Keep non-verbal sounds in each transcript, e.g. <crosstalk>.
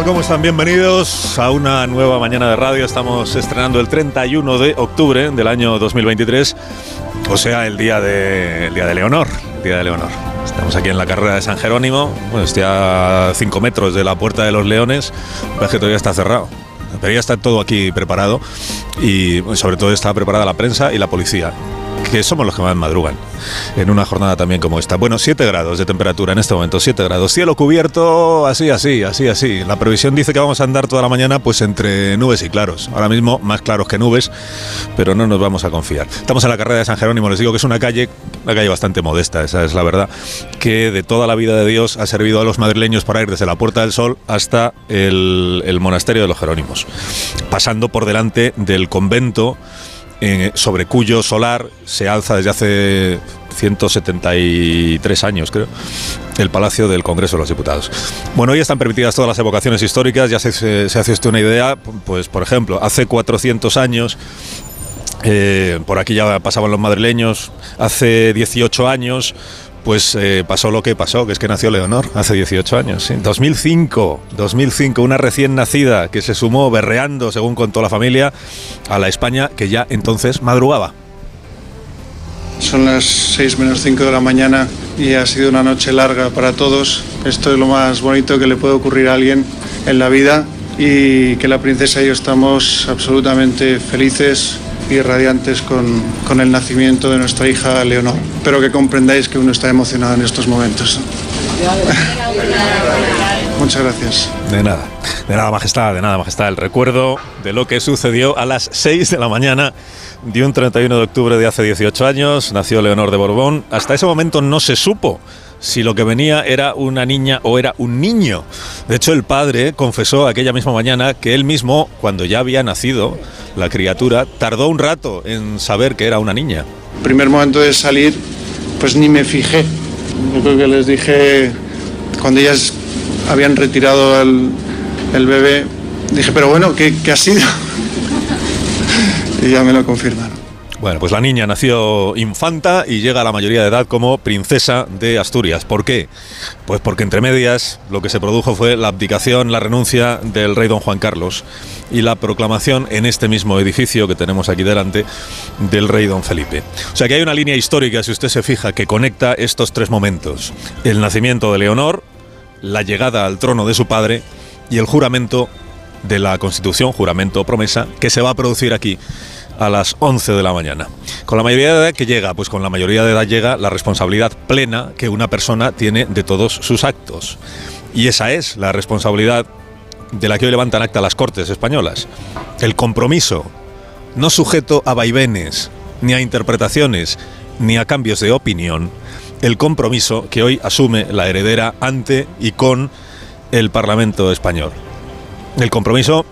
Tal? ¿Cómo están? Bienvenidos a una nueva mañana de radio. Estamos estrenando el 31 de octubre del año 2023, o sea, el día de, el día de Leonor. El día de Leonor. Estamos aquí en la carrera de San Jerónimo. Bueno, estoy a 5 metros de la Puerta de los Leones. Ves que todavía está cerrado. Pero ya está todo aquí preparado y sobre todo está preparada la prensa y la policía que somos los que más madrugan en una jornada también como esta. Bueno, 7 grados de temperatura en este momento, 7 grados. Cielo cubierto, así, así, así, así. La previsión dice que vamos a andar toda la mañana pues entre nubes y claros. Ahora mismo más claros que nubes, pero no nos vamos a confiar. Estamos en la carrera de San Jerónimo, les digo que es una calle, una calle bastante modesta, esa es la verdad, que de toda la vida de Dios ha servido a los madrileños para ir desde la Puerta del Sol hasta el, el monasterio de los Jerónimos, pasando por delante del convento eh, sobre cuyo solar se alza desde hace 173 años, creo, el Palacio del Congreso de los Diputados. Bueno, hoy están permitidas todas las evocaciones históricas, ya se, se, se hace usted una idea, pues por ejemplo, hace 400 años eh, por aquí ya pasaban los madrileños. Hace 18 años, pues eh, pasó lo que pasó, que es que nació Leonor hace 18 años. ¿sí? 2005, 2005, una recién nacida que se sumó berreando, según contó la familia, a la España que ya entonces madrugaba. Son las 6 menos 5 de la mañana y ha sido una noche larga para todos. Esto es lo más bonito que le puede ocurrir a alguien en la vida y que la princesa y yo estamos absolutamente felices y radiantes con, con, el nacimiento de nuestra hija Leonor. Espero que comprendáis que uno está emocionado en estos momentos. <laughs> Muchas gracias. De nada, de nada, Majestad, de nada, Majestad. El recuerdo de lo que sucedió a las 6 de la mañana de un 31 de octubre de hace 18 años. Nació Leonor de Borbón. Hasta ese momento no se supo si lo que venía era una niña o era un niño. De hecho, el padre confesó aquella misma mañana que él mismo, cuando ya había nacido la criatura, tardó un rato en saber que era una niña. Primer momento de salir, pues ni me fijé. Yo creo que les dije, cuando ellas habían retirado el, el bebé, dije, pero bueno, ¿qué, qué ha sido? <laughs> y ya me lo confirmaron. Bueno, pues la niña nació infanta y llega a la mayoría de edad como princesa de Asturias. ¿Por qué? Pues porque entre medias lo que se produjo fue la abdicación, la renuncia del rey don Juan Carlos y la proclamación en este mismo edificio que tenemos aquí delante del rey don Felipe. O sea que hay una línea histórica, si usted se fija, que conecta estos tres momentos. El nacimiento de Leonor, la llegada al trono de su padre y el juramento de la Constitución, juramento promesa, que se va a producir aquí a las 11 de la mañana. Con la mayoría de edad que llega, pues con la mayoría de edad llega la responsabilidad plena que una persona tiene de todos sus actos. Y esa es la responsabilidad de la que hoy levantan acta las Cortes españolas. El compromiso, no sujeto a vaivenes, ni a interpretaciones, ni a cambios de opinión, el compromiso que hoy asume la heredera ante y con el Parlamento español. El compromiso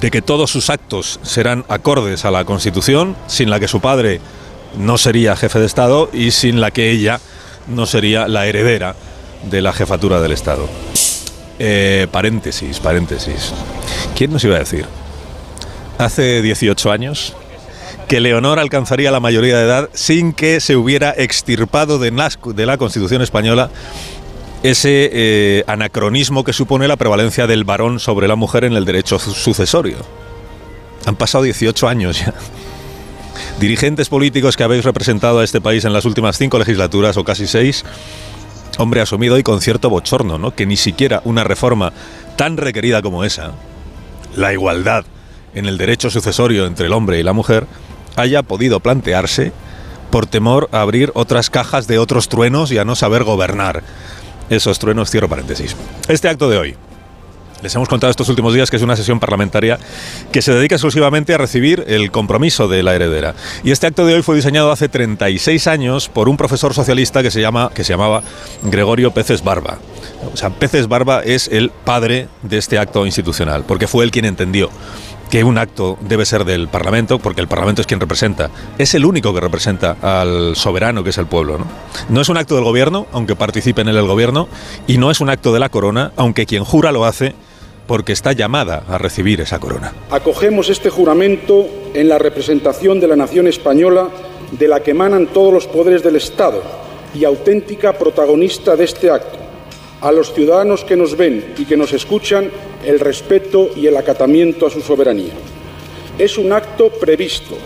de que todos sus actos serán acordes a la Constitución, sin la que su padre no sería jefe de Estado y sin la que ella no sería la heredera de la jefatura del Estado. Eh, paréntesis, paréntesis. ¿Quién nos iba a decir? Hace 18 años que Leonor alcanzaría la mayoría de edad sin que se hubiera extirpado de la, de la Constitución española ese eh, anacronismo que supone la prevalencia del varón sobre la mujer en el derecho sucesorio. Han pasado 18 años ya. Dirigentes políticos que habéis representado a este país en las últimas cinco legislaturas o casi seis, hombre asumido y con cierto bochorno, ¿no? Que ni siquiera una reforma tan requerida como esa, la igualdad en el derecho sucesorio entre el hombre y la mujer, haya podido plantearse por temor a abrir otras cajas de otros truenos y a no saber gobernar esos truenos, cierro paréntesis. Este acto de hoy, Les hemos contado estos últimos días que es una sesión parlamentaria que se dedica exclusivamente a recibir el compromiso de la heredera. Y este acto de hoy fue diseñado hace 36 años por un profesor socialista que se, llama, que se llamaba Gregorio Peces Barba. O sea, Peces Barba es el padre de este acto institucional, porque fue él quien entendió que un acto debe ser del Parlamento, porque el Parlamento es quien representa, es el único que representa al soberano, que es el pueblo. ¿no? es un acto del gobierno, aunque participe en el gobierno, y no es un acto de la corona, aunque quien jura lo hace porque está llamada a recibir esa corona. Acogemos este juramento en la representación de la nación española, de la que emanan todos los poderes del Estado y auténtica protagonista de este acto a los ciudadanos que nos ven y que nos escuchan el respeto y el acatamiento a su soberanía. Es un acto previsto,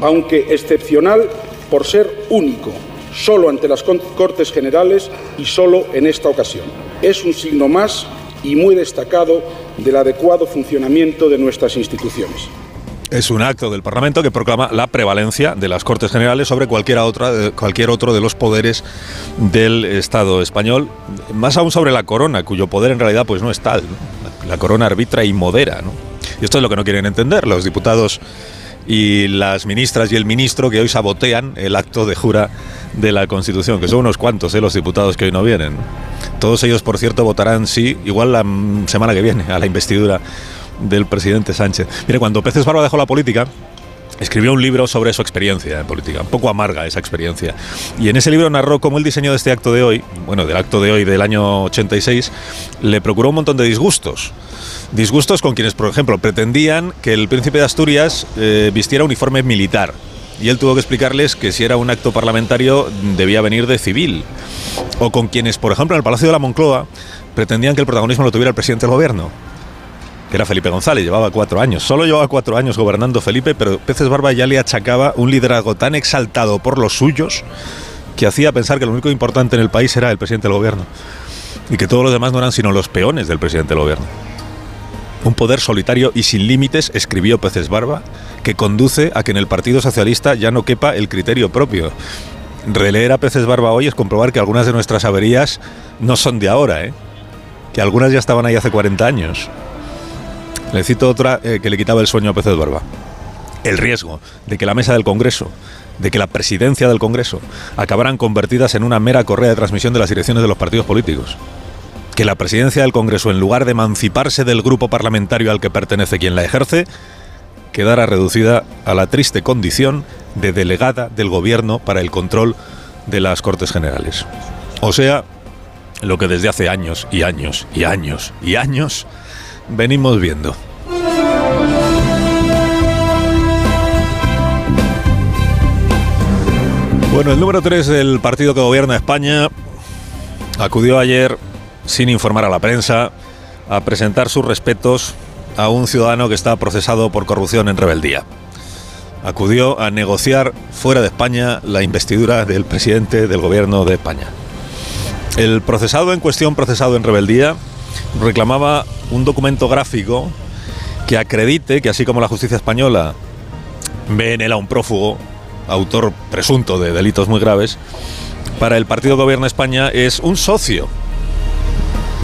aunque excepcional por ser único, solo ante las Cortes Generales y solo en esta ocasión. Es un signo más y muy destacado del adecuado funcionamiento de nuestras instituciones. Es un acto del Parlamento que proclama la prevalencia de las Cortes Generales sobre cualquier, otra, cualquier otro de los poderes del Estado español, más aún sobre la corona, cuyo poder en realidad pues no es tal. La corona arbitra y modera. Y esto es lo que no quieren entender los diputados y las ministras y el ministro que hoy sabotean el acto de jura de la Constitución, que son unos cuantos ¿eh? los diputados que hoy no vienen. Todos ellos, por cierto, votarán sí, igual la semana que viene, a la investidura del presidente Sánchez. Mire, cuando Peces Barba dejó la política, escribió un libro sobre su experiencia en política, un poco amarga esa experiencia. Y en ese libro narró cómo el diseño de este acto de hoy, bueno, del acto de hoy del año 86, le procuró un montón de disgustos. Disgustos con quienes, por ejemplo, pretendían que el príncipe de Asturias eh, vistiera uniforme militar. Y él tuvo que explicarles que si era un acto parlamentario debía venir de civil. O con quienes, por ejemplo, en el Palacio de la Moncloa pretendían que el protagonismo lo tuviera el presidente del gobierno que era Felipe González, llevaba cuatro años. Solo llevaba cuatro años gobernando Felipe, pero Peces Barba ya le achacaba un liderazgo tan exaltado por los suyos que hacía pensar que lo único importante en el país era el presidente del gobierno y que todos los demás no eran sino los peones del presidente del gobierno. Un poder solitario y sin límites, escribió Peces Barba, que conduce a que en el Partido Socialista ya no quepa el criterio propio. Releer a Peces Barba hoy es comprobar que algunas de nuestras averías no son de ahora, ¿eh? que algunas ya estaban ahí hace 40 años. Le cito otra eh, que le quitaba el sueño a Peces Barba. El riesgo de que la mesa del Congreso, de que la presidencia del Congreso acabaran convertidas en una mera correa de transmisión de las direcciones de los partidos políticos. Que la presidencia del Congreso, en lugar de emanciparse del grupo parlamentario al que pertenece quien la ejerce, quedara reducida a la triste condición de delegada del gobierno para el control de las Cortes Generales. O sea, lo que desde hace años y años y años y años venimos viendo. Bueno, el número 3 del partido que gobierna España acudió ayer, sin informar a la prensa, a presentar sus respetos a un ciudadano que está procesado por corrupción en rebeldía. Acudió a negociar fuera de España la investidura del presidente del gobierno de España. El procesado en cuestión, procesado en rebeldía, reclamaba un documento gráfico que acredite que así como la justicia española ve en él a un prófugo, autor presunto de delitos muy graves, para el partido que gobierna España es un socio.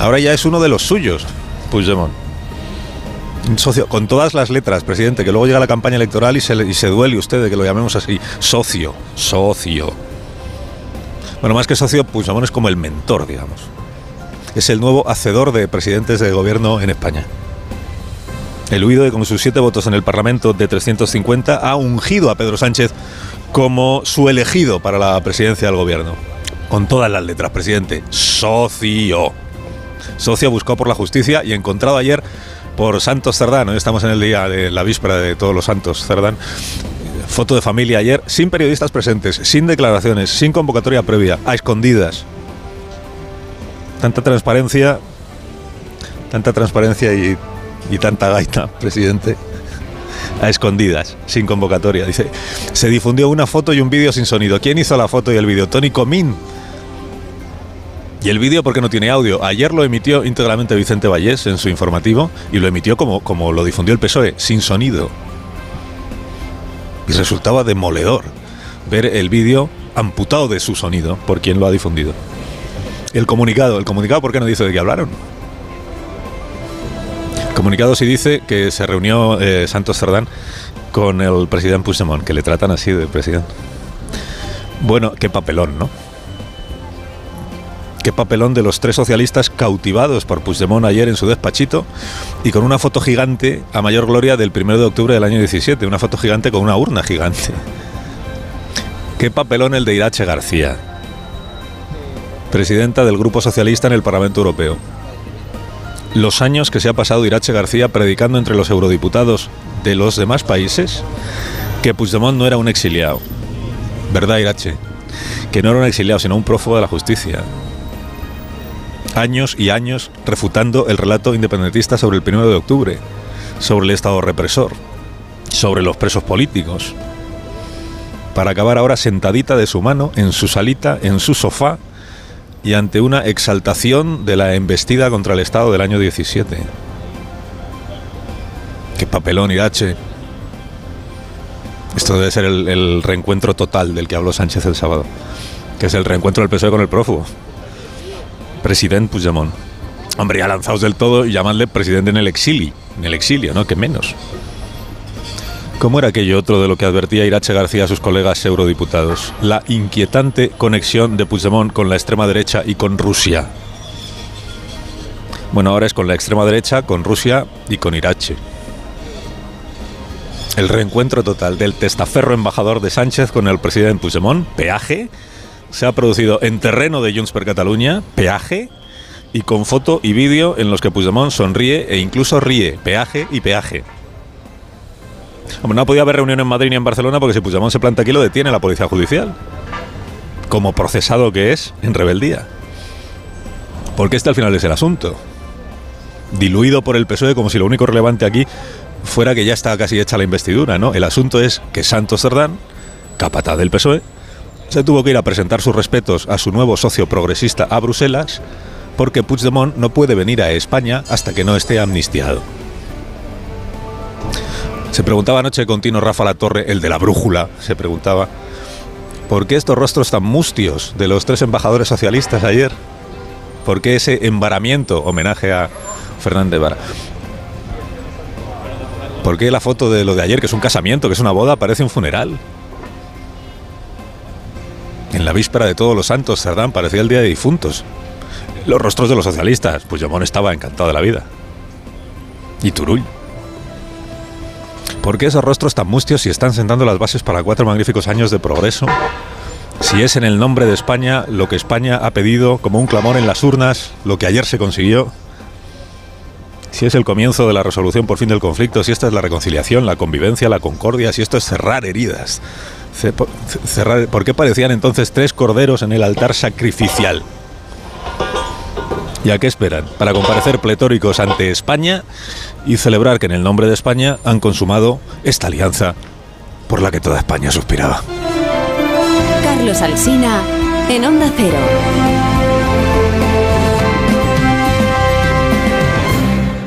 Ahora ya es uno de los suyos, Puigdemont. Un socio, con todas las letras, presidente, que luego llega la campaña electoral y se, y se duele usted de que lo llamemos así. Socio, socio. Bueno, más que socio, Puigdemont es como el mentor, digamos es el nuevo hacedor de presidentes de gobierno en España. El huido, con sus siete votos en el Parlamento de 350, ha ungido a Pedro Sánchez como su elegido para la presidencia del gobierno. Con todas las letras, presidente. Socio. Socio buscado por la justicia y encontrado ayer por Santos Cerdán. Hoy estamos en el día de la víspera de todos los santos Cerdán. Foto de familia ayer, sin periodistas presentes, sin declaraciones, sin convocatoria previa, a escondidas tanta transparencia, tanta transparencia y, tanta gaita, <laughs> presidente, a escondidas, sin convocatoria. Dice, se difundió una foto y un vídeo sin sonido. ¿Quién hizo la foto y el vídeo? Tony Comín. Y el vídeo porque no tiene audio. Ayer lo emitió íntegramente Vicente Vallés en su informativo y lo emitió como, como lo difundió el PSOE, sin sonido. Y resultaba demoledor ver el vídeo amputado de su sonido por quien lo ha difundido. El comunicado, el comunicado, ¿por qué no dice de qué hablaron? comunicado sí dice que se reunió eh, Santos Cerdán con el presidente Puigdemont, que le tratan así de presidente. Bueno, qué papelón, ¿no? Qué papelón de los tres socialistas cautivados por Puigdemont ayer en su despachito y con una foto gigante a mayor gloria del 1 de octubre del año 17, una foto gigante con una urna gigante. Qué papelón el de Irache García, presidenta del Grupo Socialista en el Parlamento Europeo. Los años que se ha pasado Irache García predicando entre los eurodiputados de los demás países que Puigdemont no era un exiliado. ¿Verdad, Irache? Que no era un exiliado, sino un prófugo de la justicia. Años y años refutando el relato independentista sobre el 1 de octubre, sobre el Estado represor, sobre los presos políticos, para acabar ahora sentadita de su mano en su salita, en su sofá, y ante una exaltación de la embestida contra el Estado del año 17. Qué papelón, Irache. Esto debe ser el, reencuentro total del que habló Sánchez el sábado, que es el reencuentro del PSOE con el prófugo. Presidente Puigdemont. Hombre, ya lanzados del todo y llamadle presidente en el exilio, en el exilio, ¿no? Que menos. ¿Cómo era aquello otro de lo que advertía Irache García a sus colegas eurodiputados? La inquietante conexión de Puigdemont con la extrema derecha y con Rusia. Bueno, ahora es con la extrema derecha, con Rusia y con Irache. El reencuentro total del testaferro embajador de Sánchez con el presidente Puigdemont, peaje, se ha producido en terreno de Junts per Cataluña, peaje, y con foto y vídeo en los que Puigdemont sonríe e incluso ríe, peaje y peaje. No podía haber reunión en Madrid ni en Barcelona porque si Puigdemont se planta aquí lo detiene la policía judicial. Como procesado que es en rebeldía. Porque este al final es el asunto. Diluido por el PSOE como si lo único relevante aquí fuera que ya está casi hecha la investidura, ¿no? El asunto es que Santos Cerdán, capataz del PSOE, se tuvo que ir a presentar sus respetos a su nuevo socio progresista a Bruselas porque Puigdemont no puede venir a España hasta que no esté amnistiado. Se preguntaba anoche continuo Rafa La Torre, el de la brújula, se preguntaba, ¿por qué estos rostros tan mustios de los tres embajadores socialistas ayer? ¿Por qué ese embaramiento, homenaje a Fernández Vara? ¿Por qué la foto de lo de ayer, que es un casamiento, que es una boda, parece un funeral? En la víspera de todos los santos, Cerdán parecía el día de difuntos. Los rostros de los socialistas, pues Yamón estaba encantado de la vida. Y Turull. ¿Por qué esos rostros tan mustios si están sentando las bases para cuatro magníficos años de progreso? Si es en el nombre de España lo que España ha pedido como un clamor en las urnas, lo que ayer se consiguió, si es el comienzo de la resolución por fin del conflicto, si esta es la reconciliación, la convivencia, la concordia, si esto es cerrar heridas, ¿por qué parecían entonces tres corderos en el altar sacrificial? ¿Y a qué esperan? Para comparecer pletóricos ante España y celebrar que en el nombre de España han consumado esta alianza por la que toda España suspiraba. Carlos Alsina en Onda Cero.